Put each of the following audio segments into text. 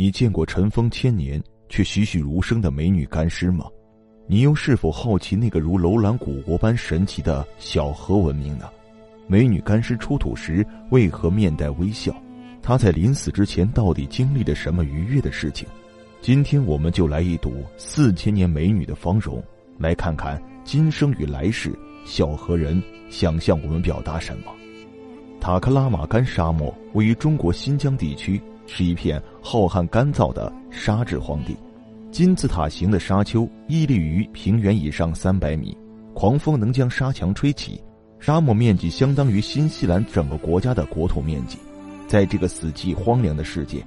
你见过尘封千年却栩栩如生的美女干尸吗？你又是否好奇那个如楼兰古国般神奇的小河文明呢？美女干尸出土时为何面带微笑？她在临死之前到底经历了什么愉悦的事情？今天我们就来一睹四千年美女的芳容，来看看今生与来世小河人想向我们表达什么。塔克拉玛干沙漠位于中国新疆地区。是一片浩瀚干燥的沙质荒地，金字塔形的沙丘屹立于平原以上三百米，狂风能将沙墙吹起，沙漠面积相当于新西兰整个国家的国土面积。在这个死寂荒凉的世界，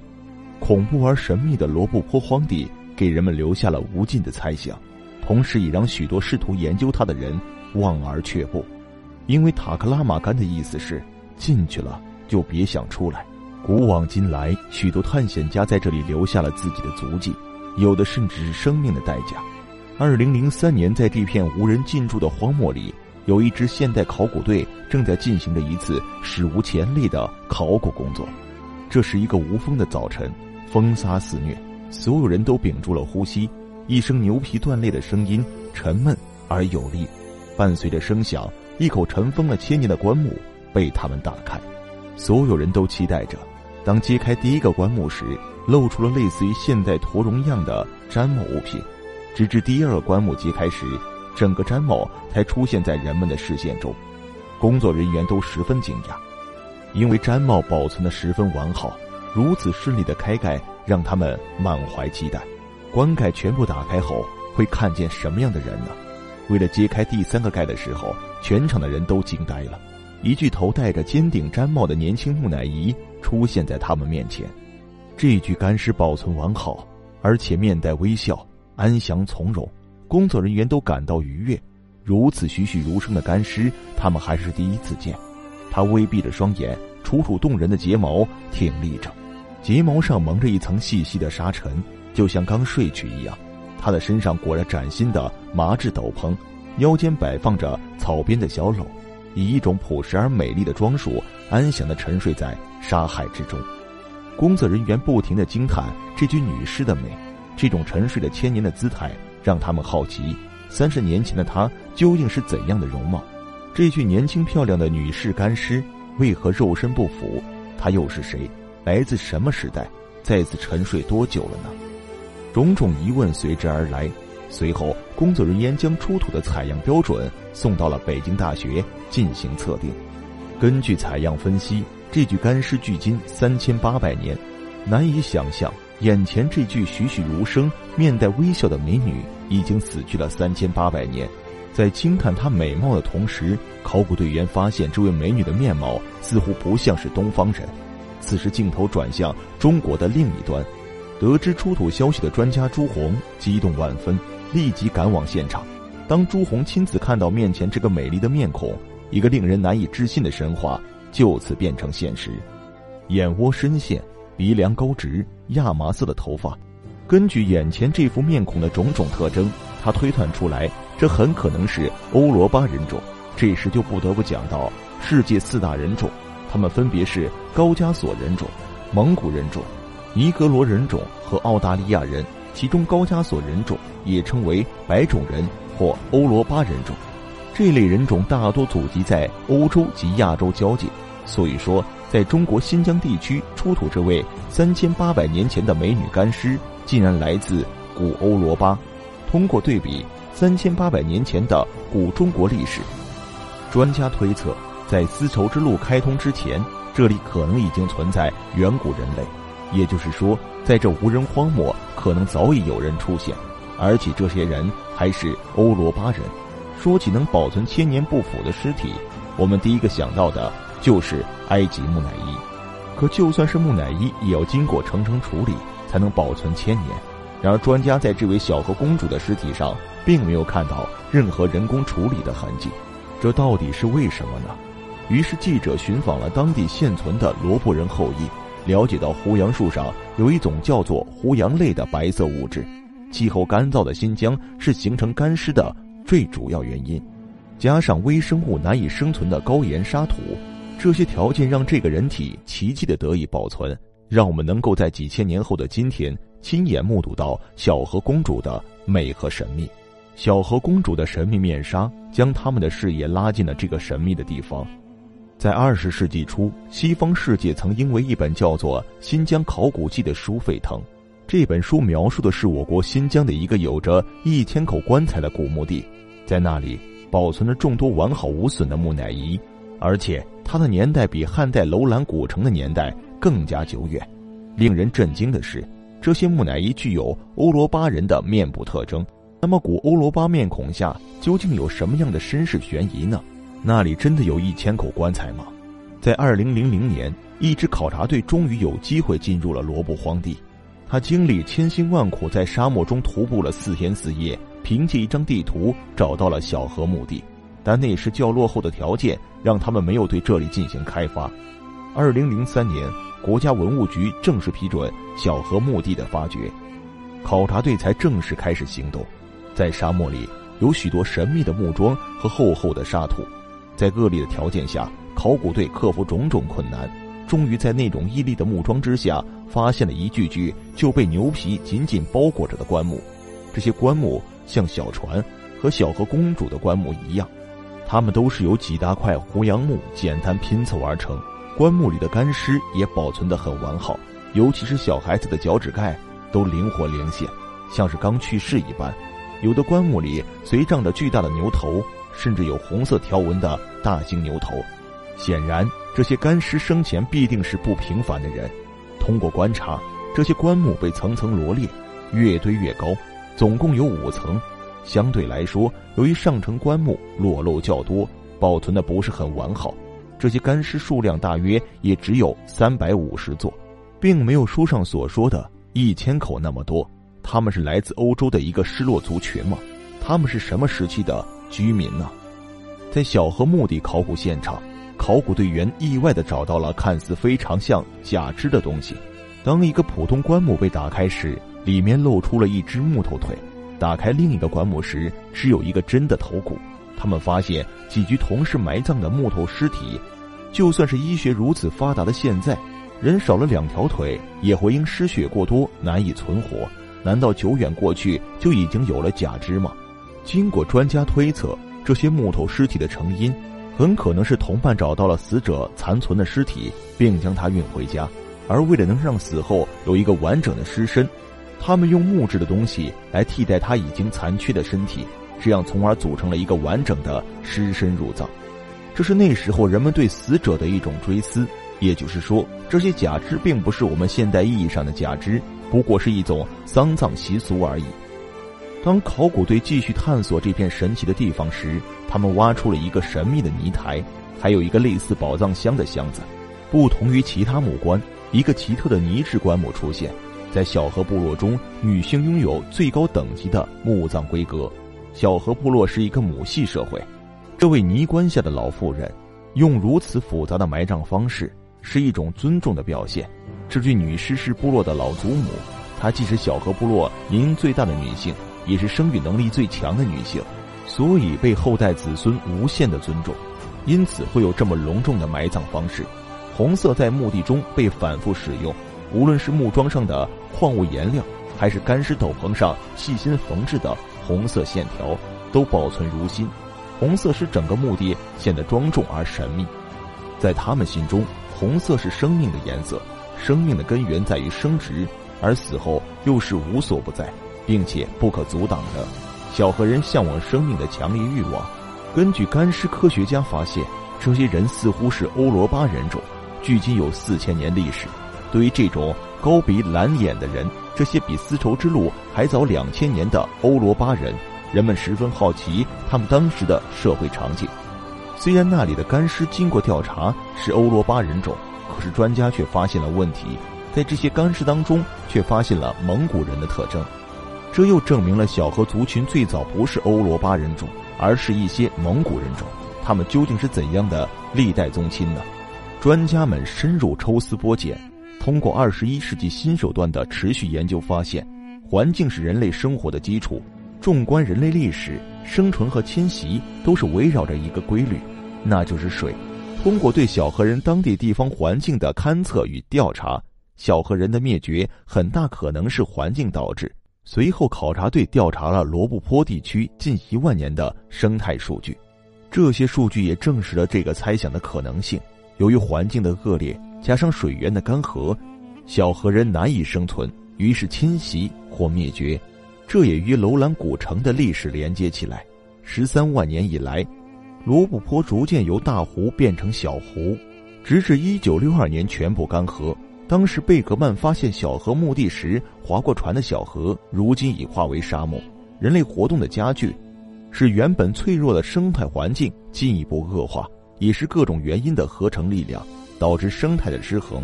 恐怖而神秘的罗布泊荒地给人们留下了无尽的猜想，同时也让许多试图研究它的人望而却步，因为塔克拉玛干的意思是进去了就别想出来。古往今来，许多探险家在这里留下了自己的足迹，有的甚至是生命的代价。二零零三年，在这片无人进驻的荒漠里，有一支现代考古队正在进行着一次史无前例的考古工作。这是一个无风的早晨，风沙肆虐，所有人都屏住了呼吸。一声牛皮断裂的声音，沉闷而有力，伴随着声响，一口尘封了千年的棺木被他们打开，所有人都期待着。当揭开第一个棺木时，露出了类似于现代驼绒样的毡帽物品。直至第二个棺木揭开时，整个毡帽才出现在人们的视线中。工作人员都十分惊讶，因为毡帽保存的十分完好。如此顺利的开盖，让他们满怀期待。棺盖全部打开后，会看见什么样的人呢？为了揭开第三个盖的时候，全场的人都惊呆了。一具头戴着尖顶毡帽的年轻木乃伊。出现在他们面前，这具干尸保存完好，而且面带微笑，安详从容。工作人员都感到愉悦。如此栩栩如生的干尸，他们还是第一次见。他微闭着双眼，楚楚动人的睫毛挺立着，睫毛上蒙着一层细细的沙尘，就像刚睡去一样。他的身上裹着崭新的麻质斗篷，腰间摆放着草编的小篓，以一种朴实而美丽的装束，安详地沉睡在。沙海之中，工作人员不停的惊叹这具女尸的美，这种沉睡了千年的姿态让他们好奇，三十年前的她究竟是怎样的容貌？这具年轻漂亮的女士干尸为何肉身不腐？她又是谁？来自什么时代？再次沉睡多久了呢？种种疑问随之而来。随后，工作人员将出土的采样标准送到了北京大学进行测定。根据采样分析。这具干尸距今三千八百年，难以想象，眼前这具栩栩如生、面带微笑的美女已经死去了三千八百年。在惊叹她美貌的同时，考古队员发现这位美女的面貌似乎不像是东方人。此时，镜头转向中国的另一端，得知出土消息的专家朱红激动万分，立即赶往现场。当朱红亲自看到面前这个美丽的面孔，一个令人难以置信的神话。就此变成现实，眼窝深陷，鼻梁高直，亚麻色的头发。根据眼前这副面孔的种种特征，他推断出来，这很可能是欧罗巴人种。这时就不得不讲到世界四大人种，他们分别是高加索人种、蒙古人种、尼格罗人种和澳大利亚人。其中高加索人种也称为白种人或欧罗巴人种。这类人种大多祖籍在欧洲及亚洲交界。所以说，在中国新疆地区出土这位三千八百年前的美女干尸，竟然来自古欧罗巴。通过对比三千八百年前的古中国历史，专家推测，在丝绸之路开通之前，这里可能已经存在远古人类。也就是说，在这无人荒漠，可能早已有人出现，而且这些人还是欧罗巴人。说起能保存千年不腐的尸体，我们第一个想到的。就是埃及木乃伊，可就算是木乃伊，也要经过层层处理才能保存千年。然而，专家在这位小河公主的尸体上并没有看到任何人工处理的痕迹，这到底是为什么呢？于是，记者寻访了当地现存的罗布人后裔，了解到胡杨树上有一种叫做胡杨类的白色物质，气候干燥的新疆是形成干尸的最主要原因，加上微生物难以生存的高盐沙土。这些条件让这个人体奇迹的得以保存，让我们能够在几千年后的今天亲眼目睹到小河公主的美和神秘。小河公主的神秘面纱将他们的视野拉进了这个神秘的地方。在二十世纪初，西方世界曾因为一本叫做《新疆考古记》的书沸腾。这本书描述的是我国新疆的一个有着一千口棺材的古墓地，在那里保存着众多完好无损的木乃伊，而且它的年代比汉代楼兰古城的年代更加久远。令人震惊的是，这些木乃伊具有欧罗巴人的面部特征。那么，古欧罗巴面孔下究竟有什么样的身世悬疑呢？那里真的有一千口棺材吗？在二零零零年，一支考察队终于有机会进入了罗布荒地。他经历千辛万苦，在沙漠中徒步了四天四夜，凭借一张地图找到了小河墓地。但那时较落后的条件让他们没有对这里进行开发。二零零三年，国家文物局正式批准小河墓地的发掘，考察队才正式开始行动。在沙漠里，有许多神秘的木桩和厚厚的沙土。在恶劣的条件下，考古队克服种种困难，终于在那种屹立的木桩之下，发现了一具具就被牛皮紧紧包裹着的棺木。这些棺木像小船和小河公主的棺木一样，它们都是由几大块胡杨木简单拼凑而成。棺木里的干尸也保存得很完好，尤其是小孩子的脚趾盖都灵活灵现，像是刚去世一般。有的棺木里随葬着巨大的牛头。甚至有红色条纹的大型牛头，显然这些干尸生前必定是不平凡的人。通过观察，这些棺木被层层罗列，越堆越高，总共有五层。相对来说，由于上层棺木裸露较多，保存的不是很完好。这些干尸数量大约也只有三百五十座，并没有书上所说的一千口那么多。他们是来自欧洲的一个失落族群吗？他们是什么时期的？居民呢，在小河墓地考古现场，考古队员意外地找到了看似非常像假肢的东西。当一个普通棺木被打开时，里面露出了一只木头腿；打开另一个棺木时，只有一个真的头骨。他们发现几具同时埋葬的木头尸体，就算是医学如此发达的现在，人少了两条腿也会因失血过多难以存活。难道久远过去就已经有了假肢吗？经过专家推测，这些木头尸体的成因，很可能是同伴找到了死者残存的尸体，并将它运回家。而为了能让死后有一个完整的尸身，他们用木质的东西来替代他已经残缺的身体，这样从而组成了一个完整的尸身入葬。这是那时候人们对死者的一种追思。也就是说，这些假肢并不是我们现代意义上的假肢，不过是一种丧葬习俗而已。当考古队继续探索这片神奇的地方时，他们挖出了一个神秘的泥台，还有一个类似宝藏箱的箱子。不同于其他木棺，一个奇特的泥质棺木出现。在小河部落中，女性拥有最高等级的墓葬规格。小河部落是一个母系社会。这位泥棺下的老妇人，用如此复杂的埋葬方式，是一种尊重的表现。这具女尸是部落的老祖母，她既是小河部落年龄最大的女性。也是生育能力最强的女性，所以被后代子孙无限的尊重，因此会有这么隆重的埋葬方式。红色在墓地中被反复使用，无论是木桩上的矿物颜料，还是干尸斗篷上细心缝制的红色线条，都保存如新。红色使整个墓地显得庄重而神秘，在他们心中，红色是生命的颜色，生命的根源在于生殖，而死后又是无所不在。并且不可阻挡的，小河人向往生命的强烈欲望。根据干尸科学家发现，这些人似乎是欧罗巴人种，距今有四千年历史。对于这种高鼻蓝眼的人，这些比丝绸之路还早两千年的欧罗巴人，人们十分好奇他们当时的社会场景。虽然那里的干尸经过调查是欧罗巴人种，可是专家却发现了问题，在这些干尸当中却发现了蒙古人的特征。这又证明了小河族群最早不是欧罗巴人种，而是一些蒙古人种。他们究竟是怎样的历代宗亲呢？专家们深入抽丝剥茧，通过二十一世纪新手段的持续研究发现，环境是人类生活的基础。纵观人类历史，生存和迁徙都是围绕着一个规律，那就是水。通过对小河人当地地方环境的勘测与调查。小河人的灭绝很大可能是环境导致。随后，考察队调查了罗布泊地区近一万年的生态数据，这些数据也证实了这个猜想的可能性。由于环境的恶劣，加上水源的干涸，小河人难以生存，于是侵袭或灭绝。这也与楼兰古城的历史连接起来。十三万年以来，罗布泊逐渐由大湖变成小湖，直至一九六二年全部干涸。当时贝格曼发现小河墓地时，划过船的小河如今已化为沙漠。人类活动的加剧，使原本脆弱的生态环境进一步恶化，也是各种原因的合成力量导致生态的失衡。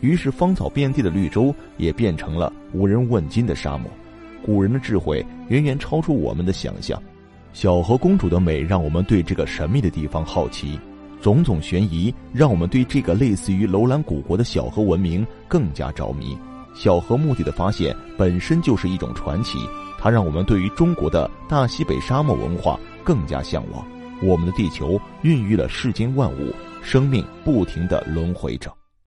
于是芳草遍地的绿洲也变成了无人问津的沙漠。古人的智慧远远超出我们的想象。小河公主的美让我们对这个神秘的地方好奇。种种悬疑让我们对这个类似于楼兰古国的小河文明更加着迷。小河墓地的发现本身就是一种传奇，它让我们对于中国的大西北沙漠文化更加向往。我们的地球孕育了世间万物，生命不停的轮回着。